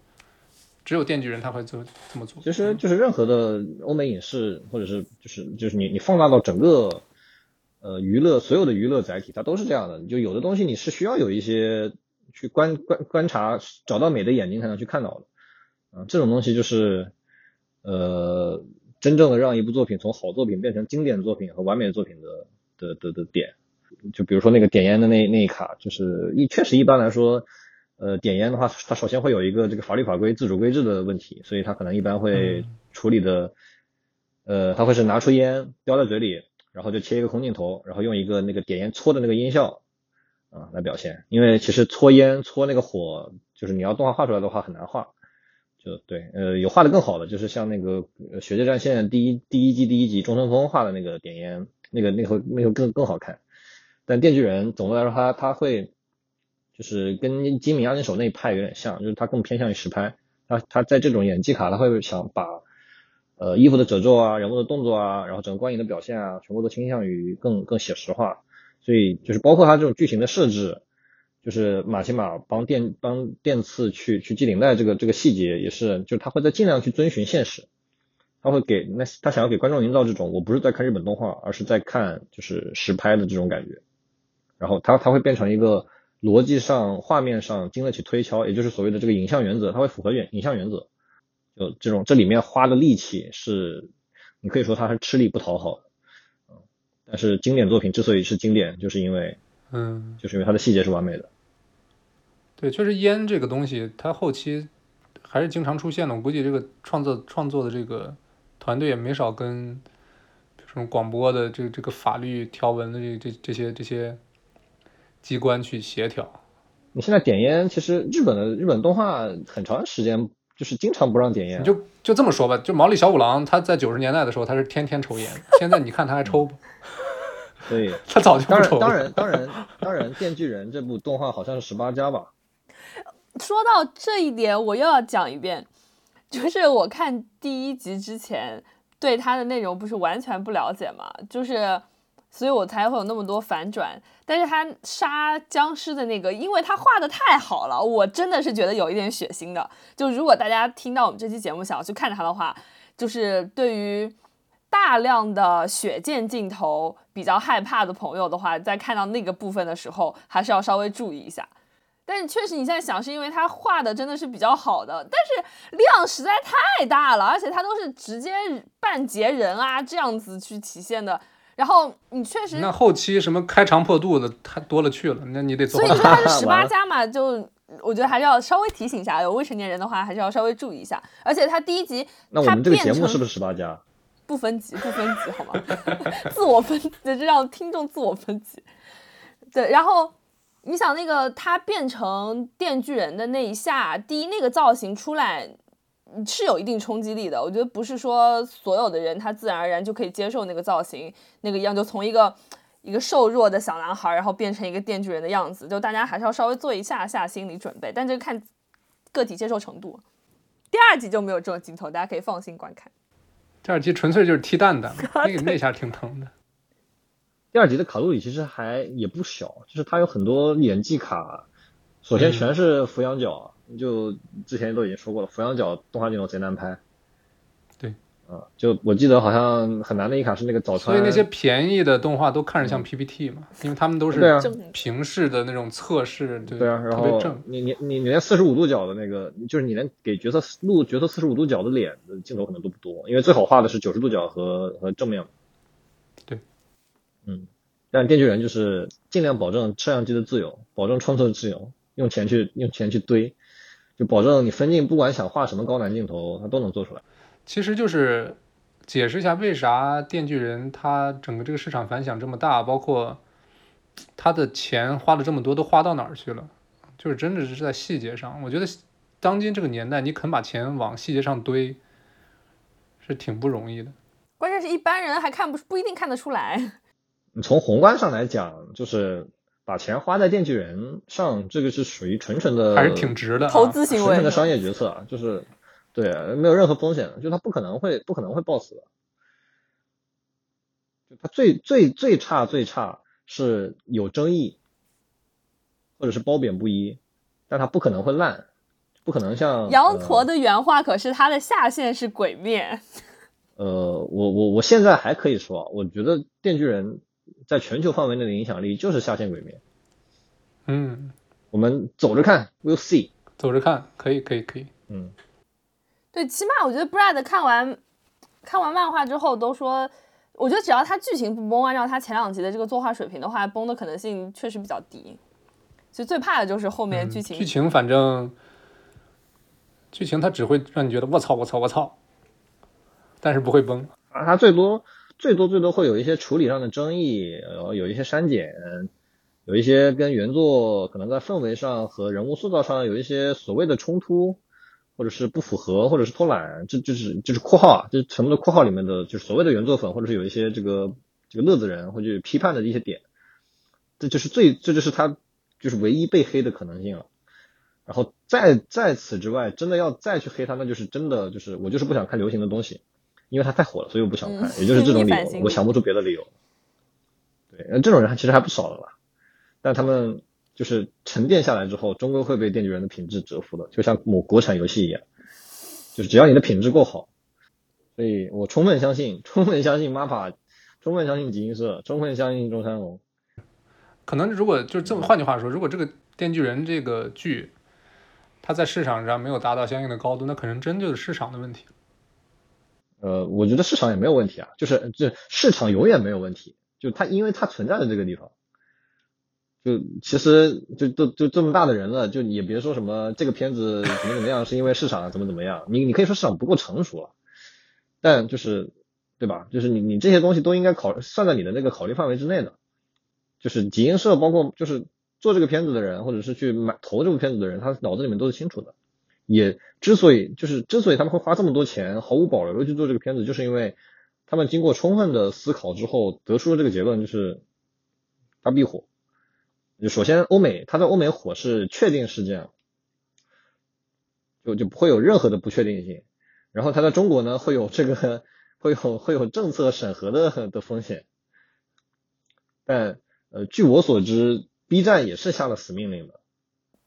只有电锯人他会这这么做。其实就是任何的欧美影视或者是就是就是你你放大到整个呃娱乐所有的娱乐载体，它都是这样的。就有的东西你是需要有一些去观观观察找到美的眼睛才能去看到的。啊，这种东西就是，呃，真正的让一部作品从好作品变成经典作品和完美作品的的的的点，就比如说那个点烟的那那一卡，就是一确实一般来说，呃，点烟的话，它首先会有一个这个法律法规自主规制的问题，所以它可能一般会处理的，呃，它会是拿出烟叼在嘴里，然后就切一个空镜头，然后用一个那个点烟搓的那个音效啊来表现，因为其实搓烟搓那个火，就是你要动画画出来的话很难画，就对，呃，有画的更好的，就是像那个《血界战线》第一第一季第一集中村峰画的那个点烟，那个那会那会更更好看，但电锯人总的来说它它会。就是跟金明押金手那一派有点像，就是他更偏向于实拍，他他在这种演技卡，他会想把呃衣服的褶皱啊、人物的动作啊，然后整个光影的表现啊，全部都倾向于更更写实化，所以就是包括他这种剧情的设置，就是马奇马帮电帮电次去去系领带这个这个细节也是，就是他会在尽量去遵循现实，他会给那他想要给观众营造这种我不是在看日本动画，而是在看就是实拍的这种感觉，然后他他会变成一个。逻辑上、画面上经得起推敲，也就是所谓的这个影像原则，它会符合原影像原则。就这种，这里面花的力气是，你可以说它是吃力不讨好的。但是经典作品之所以是经典，就是因为，嗯，就是因为它的细节是完美的。对，确实烟这个东西，它后期还是经常出现的。我估计这个创作创作的这个团队也没少跟这种广播的这这个法律条文的这这这些这些。机关去协调。你现在点烟，其实日本的日本动画很长时间就是经常不让点烟。你就就这么说吧，就毛利小五郎他在九十年代的时候，他是天天抽烟。现在你看他还抽不？[laughs] 对，他早就不抽。当然，当然，当然，当然，《电锯人》这部动画好像是十八加吧。说到这一点，我又要讲一遍，就是我看第一集之前对他的内容不是完全不了解嘛，就是。所以我才会有那么多反转，但是他杀僵尸的那个，因为他画的太好了，我真的是觉得有一点血腥的。就如果大家听到我们这期节目想要去看他的话，就是对于大量的血溅镜头比较害怕的朋友的话，在看到那个部分的时候，还是要稍微注意一下。但是确实你现在想，是因为他画的真的是比较好的，但是量实在太大了，而且他都是直接半截人啊这样子去体现的。然后你确实，那后期什么开肠破肚的太多了去了，那你得。所以说它是十八加嘛，就我觉得还是要稍微提醒一下，有未成年人的话还是要稍微注意一下。而且他第一集，那我们这个节目是不是十八加？不分级，不分级，好吗？[laughs] 自我分，就让听众自我分级。对，然后你想那个他变成电锯人的那一下，第一那个造型出来。是有一定冲击力的，我觉得不是说所有的人他自然而然就可以接受那个造型，那个样就从一个一个瘦弱的小男孩，然后变成一个电锯人的样子，就大家还是要稍微做一下下心理准备，但这个看个体接受程度。第二集就没有这种镜头，大家可以放心观看。第二集纯粹就是踢蛋的，[laughs] 那个那下挺疼的。第二集的卡路里其实还也不小，就是它有很多演技卡，首先全是俯仰角。就之前都已经说过了，俯仰角动画镜头贼难拍。对，啊，就我记得好像很难的一卡是那个早川。所以那些便宜的动画都看着像 PPT 嘛，因为他们都是平视的那种测试，对啊，然后你你你你连四十五度角的那个，就是你连给角色录角色四十五度角的脸的镜头可能都不多，因为最好画的是九十度角和和正面。对，嗯，但电锯人就是尽量保证摄像机的自由，保证创作的自由，用钱去用钱去堆。就保证你分镜，不管想画什么高难镜头，它都能做出来。其实就是解释一下为啥电锯人它整个这个市场反响这么大，包括他的钱花了这么多都花到哪儿去了？就是真的是在细节上。我觉得当今这个年代，你肯把钱往细节上堆，是挺不容易的。关键是一般人还看不不一定看得出来。你从宏观上来讲，就是。把钱花在电锯人上，这个是属于纯纯的，还是挺值的投资行为，纯纯的商业决策，就是对，没有任何风险，就他不可能会不可能会爆死的。就他最最最差最差是有争议，或者是褒贬不一，但他不可能会烂，不可能像羊驼的原话，可是他的下限是鬼灭。[laughs] 呃，我我我现在还可以说，我觉得电锯人。在全球范围内的影响力就是下线鬼灭。嗯，我们走着看，We'll see。走着看，可以，可以，可以。嗯，对，起码我觉得 Brad 看完看完漫画之后都说，我觉得只要他剧情不崩，按照他前两集的这个作画水平的话，崩的可能性确实比较低。就最怕的就是后面剧情。剧情反正剧情它只会让你觉得我操我操我操，但是不会崩。啊，它最多最多最多会有一些处理上的争议，然后有一些删减，有一些跟原作可能在氛围上和人物塑造上有一些所谓的冲突，或者是不符合，或者是偷懒，这就是就是括号啊，这全部的括号里面的就是所谓的原作粉，或者是有一些这个这个乐子人会去批判的一些点，这就是最这就是他就是唯一被黑的可能性了。然后在在此之外，真的要再去黑他，那就是真的就是我就是不想看流行的东西，因为他太火了，所以我不想看，也就是这种理由，我想不出别的理由。对，那这种人其实还不少的吧，但他们就是沉淀下来之后，终归会被电锯人的品质折服的，就像某国产游戏一样，就是只要你的品质够好，所以我充分相信，充分相信 MAPA，充分相信吉英社，充分相信中山龙。可能如果就这么换句话说，如果这个电锯人这个剧。它在市场上没有达到相应的高度，那可能真就是市场的问题。呃，我觉得市场也没有问题啊，就是这市场永远没有问题，就它因为它存在的这个地方，就其实就都就这么大的人了，就也别说什么这个片子怎么怎么样，是因为市场怎么怎么样，你你可以说市场不够成熟了，但就是对吧？就是你你这些东西都应该考算在你的那个考虑范围之内的，就是集英社包括就是。做这个片子的人，或者是去买投这部片子的人，他脑子里面都是清楚的。也之所以就是之所以他们会花这么多钱，毫无保留的去做这个片子，就是因为他们经过充分的思考之后，得出了这个结论，就是它必火。就首先，欧美它在欧美火是确定事件，就就不会有任何的不确定性。然后它在中国呢，会有这个会有会有政策审核的的风险。但呃，据我所知。B 站也是下了死命令的。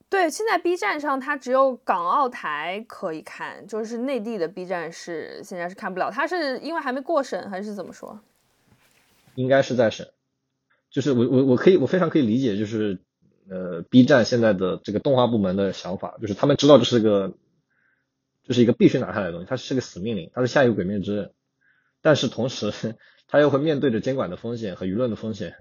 对，现在 B 站上它只有港澳台可以看，就是内地的 B 站是现在是看不了。它是因为还没过审，还是怎么说？应该是在审。就是我我我可以我非常可以理解，就是呃 B 站现在的这个动画部门的想法，就是他们知道这是个这是一个必须拿下来的东西，它是个死命令，它是下一个鬼灭之刃，但是同时他又会面对着监管的风险和舆论的风险。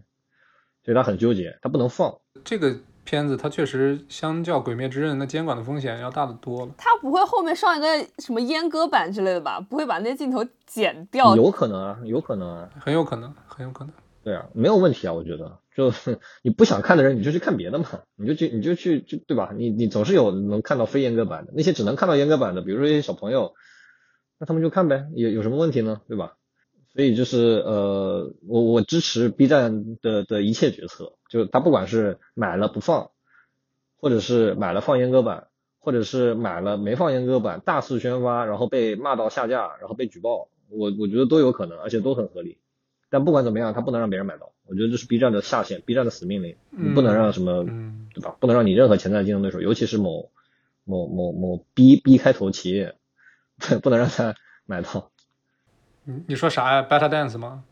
所以他很纠结，他不能放这个片子，它确实相较《鬼灭之刃》那监管的风险要大得多了。他不会后面上一个什么阉割版之类的吧？不会把那些镜头剪掉？有可能啊，有可能啊，很有可能，很有可能。对啊，没有问题啊，我觉得，就 [laughs] 你不想看的人，你就去看别的嘛，你就去，你就去，就对吧？你你总是有能看到非阉割版的，那些只能看到阉割版的，比如说一些小朋友，那他们就看呗，有有什么问题呢？对吧？所以就是呃，我我支持 B 站的的一切决策，就他不管是买了不放，或者是买了放阉割版，或者是买了没放阉割版大肆宣发，然后被骂到下架，然后被举报，我我觉得都有可能，而且都很合理。但不管怎么样，他不能让别人买到，我觉得这是 B 站的下限，B 站的死命令，你不能让什么，对吧？不能让你任何潜在竞争对手，尤其是某某某某 B B 开头企业，[laughs] 不能让他买到。你你说啥呀？Better Dance 吗？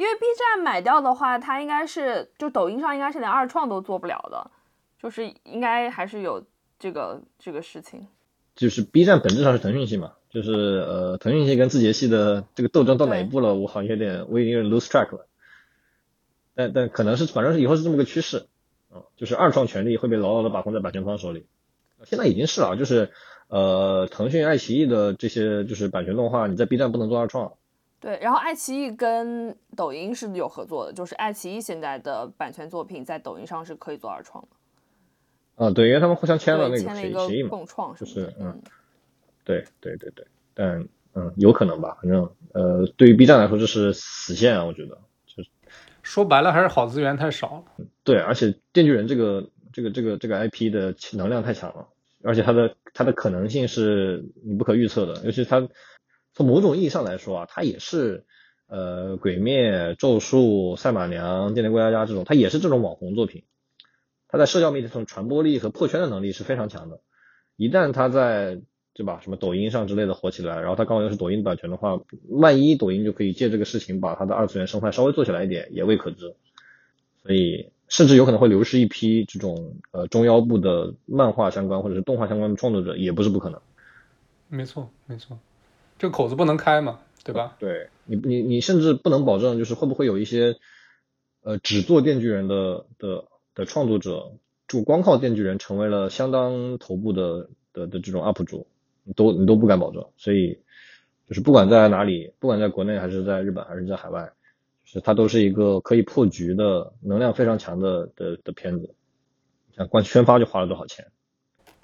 因为 B 站买掉的话，它应该是就抖音上应该是连二创都做不了的，就是应该还是有这个这个事情。就是 B 站本质上是腾讯系嘛，就是呃腾讯系跟字节系的这个斗争到哪一步了？我好像有点我已经有点 lose track 了。但但可能是反正是以后是这么个趋势，嗯，就是二创权利会被牢牢的把控在版权方手里。现在已经是了，就是。呃，腾讯、爱奇艺的这些就是版权动画，你在 B 站不能做二创。对，然后爱奇艺跟抖音是有合作的，就是爱奇艺现在的版权作品在抖音上是可以做二创的。啊，对，因为他们互相签了那个协议嘛，共创就是嗯，对对对对，但嗯，有可能吧，反正呃，对于 B 站来说这是死线啊，我觉得就是说白了还是好资源太少了。对，而且电锯人这个这个这个这个 IP 的能量太强了。而且它的它的可能性是你不可预测的，尤其它从某种意义上来说啊，它也是呃鬼灭、咒术、赛马娘、电锯过家家这种，它也是这种网红作品。它在社交媒体上传播力和破圈的能力是非常强的。一旦它在对吧什么抖音上之类的火起来，然后它刚好又是抖音版权的话，万一抖音就可以借这个事情把它的二次元生态稍微做起来一点，也未可知。所以。甚至有可能会流失一批这种呃中腰部的漫画相关或者是动画相关的创作者，也不是不可能。没错，没错，这个口子不能开嘛，对吧？对你，你你甚至不能保证，就是会不会有一些呃只做电锯人的的的创作者就光靠电锯人成为了相当头部的的的这种 UP 主，你都你都不敢保证。所以就是不管在哪里，不管在国内还是在日本还是在海外，就是它都是一个可以破局的能量非常强的的的片子。像光宣发就花了多少钱？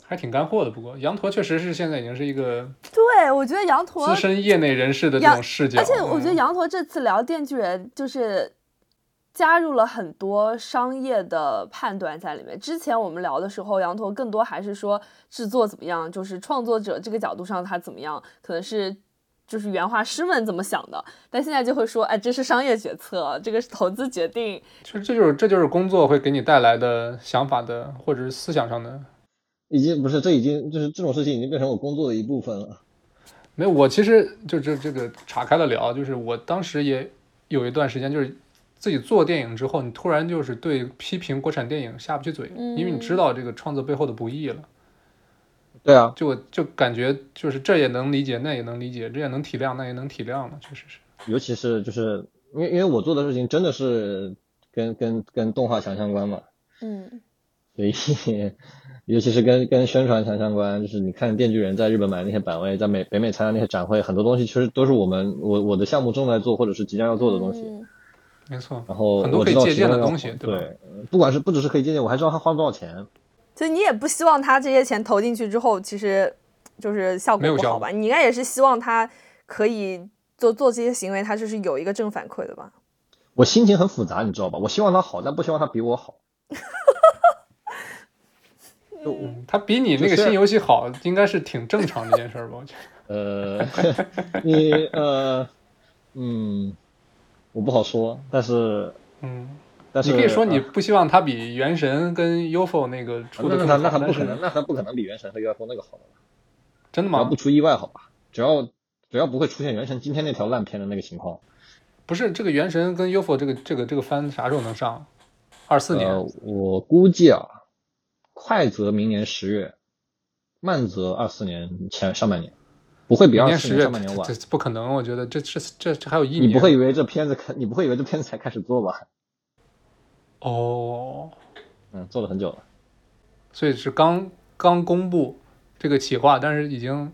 还挺干货的。不过羊驼确实是现在已经是一个对，我觉得羊驼资深业内人士的这种视角，而且我觉得嗯羊驼这次聊电锯人就是。加入了很多商业的判断在里面。之前我们聊的时候，羊驼更多还是说制作怎么样，就是创作者这个角度上他怎么样，可能是就是原画师们怎么想的。但现在就会说，哎，这是商业决策，这个是投资决定。其实这就是这就是工作会给你带来的想法的，或者是思想上的。已经不是，这已经就是这种事情已经变成我工作的一部分了。没有，我其实就这这个岔开了聊，就是我当时也有一段时间就是。自己做电影之后，你突然就是对批评国产电影下不去嘴，嗯、因为你知道这个创作背后的不易了。对啊，就就感觉就是这也能理解，那也能理解，这也能体谅，那也能体谅了，确实是。尤其是就是因为因为我做的事情真的是跟跟跟动画强相关嘛，嗯，所以尤其是跟跟宣传强相关，就是你看电锯人在日本买那些版位，在美北美参加那些展会，很多东西其实都是我们我我的项目正在做或者是即将要做的东西。嗯没错，然后很多可以借鉴的东西，对吧？不管是不只是可以借鉴，我还知道他花了多少钱。所以你也不希望他这些钱投进去之后，其实就是效果不好吧？你应该也是希望他可以做做这些行为，他就是有一个正反馈的吧？我心情很复杂，你知道吧？我希望他好，但不希望他比我好。[laughs] 嗯，他比你那个新游戏好，应该是挺正常的一件事吧？我觉得。[laughs] 呃，你呃，嗯。我不好说，但是，嗯，但是你可以说你不希望它比原神跟 UFO 那个出的那那那还不可能，那它不可能比原神和 UFO 那个好？真的吗？不出意外，好吧？只要只要不会出现原神今天那条烂片的那个情况。不是这个原神跟 UFO 这个这个这个番啥时候能上？二四年、呃？我估计啊，快则明年十月，慢则二四年前上半年。不会比二四年上半年晚，这不可能，我觉得这这这这还有一年。你不会以为这片子，你不会以为这片子才开始做吧？哦，嗯，做了很久了，所以是刚刚公布这个企划，但是已经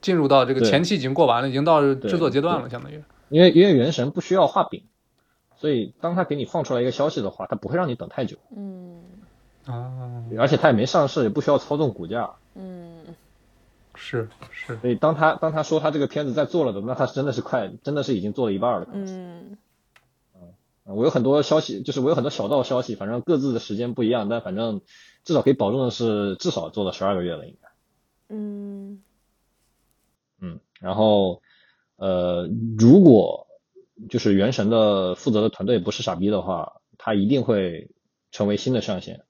进入到这个前期已经过完了，已经到制作阶段了，相当于。因为因为原神不需要画饼，所以当他给你放出来一个消息的话，他不会让你等太久。嗯。啊。而且他也没上市，也不需要操纵股价。嗯。是是，所以当他当他说他这个片子在做了的，那他真的是快，真的是已经做了一半了。嗯，嗯，我有很多消息，就是我有很多小道消息，反正各自的时间不一样，但反正至少可以保证的是，至少做了十二个月了，应该。嗯嗯，然后呃，如果就是原神的负责的团队不是傻逼的话，他一定会成为新的上限，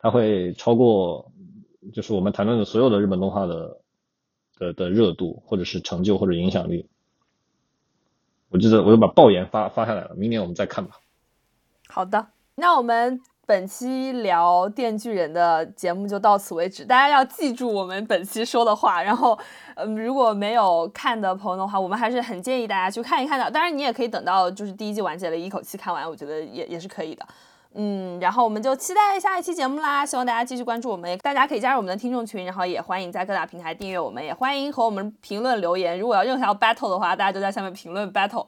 它会超过。就是我们谈论的所有的日本动画的的的热度，或者是成就，或者影响力，我记得我就把爆言发发下来了，明年我们再看吧。好的，那我们本期聊《电锯人》的节目就到此为止，大家要记住我们本期说的话。然后，嗯，如果没有看的朋友的话，我们还是很建议大家去看一看的。当然，你也可以等到就是第一季完结了，一口气看完，我觉得也也是可以的。嗯，然后我们就期待下一期节目啦！希望大家继续关注我们，大家可以加入我们的听众群，然后也欢迎在各大平台订阅我们，也欢迎和我们评论留言。如果要任何要 battle 的话，大家就在下面评论 battle。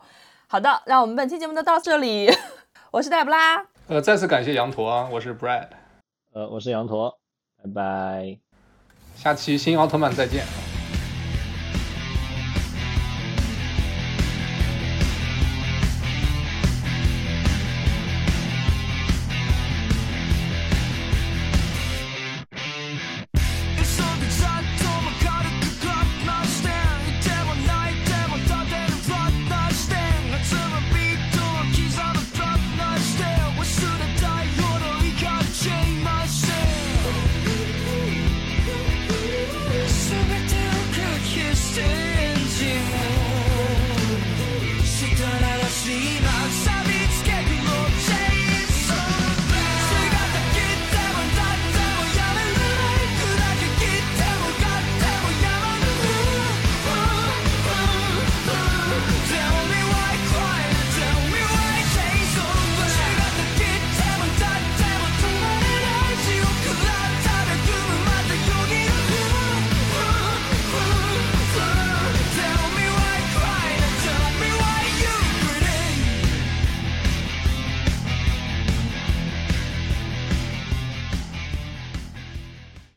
好的，那我们本期节目就到这里，[laughs] 我是黛布拉，呃，再次感谢羊驼，啊我是 Brad，呃，我是羊驼，拜拜，下期新奥特曼再见。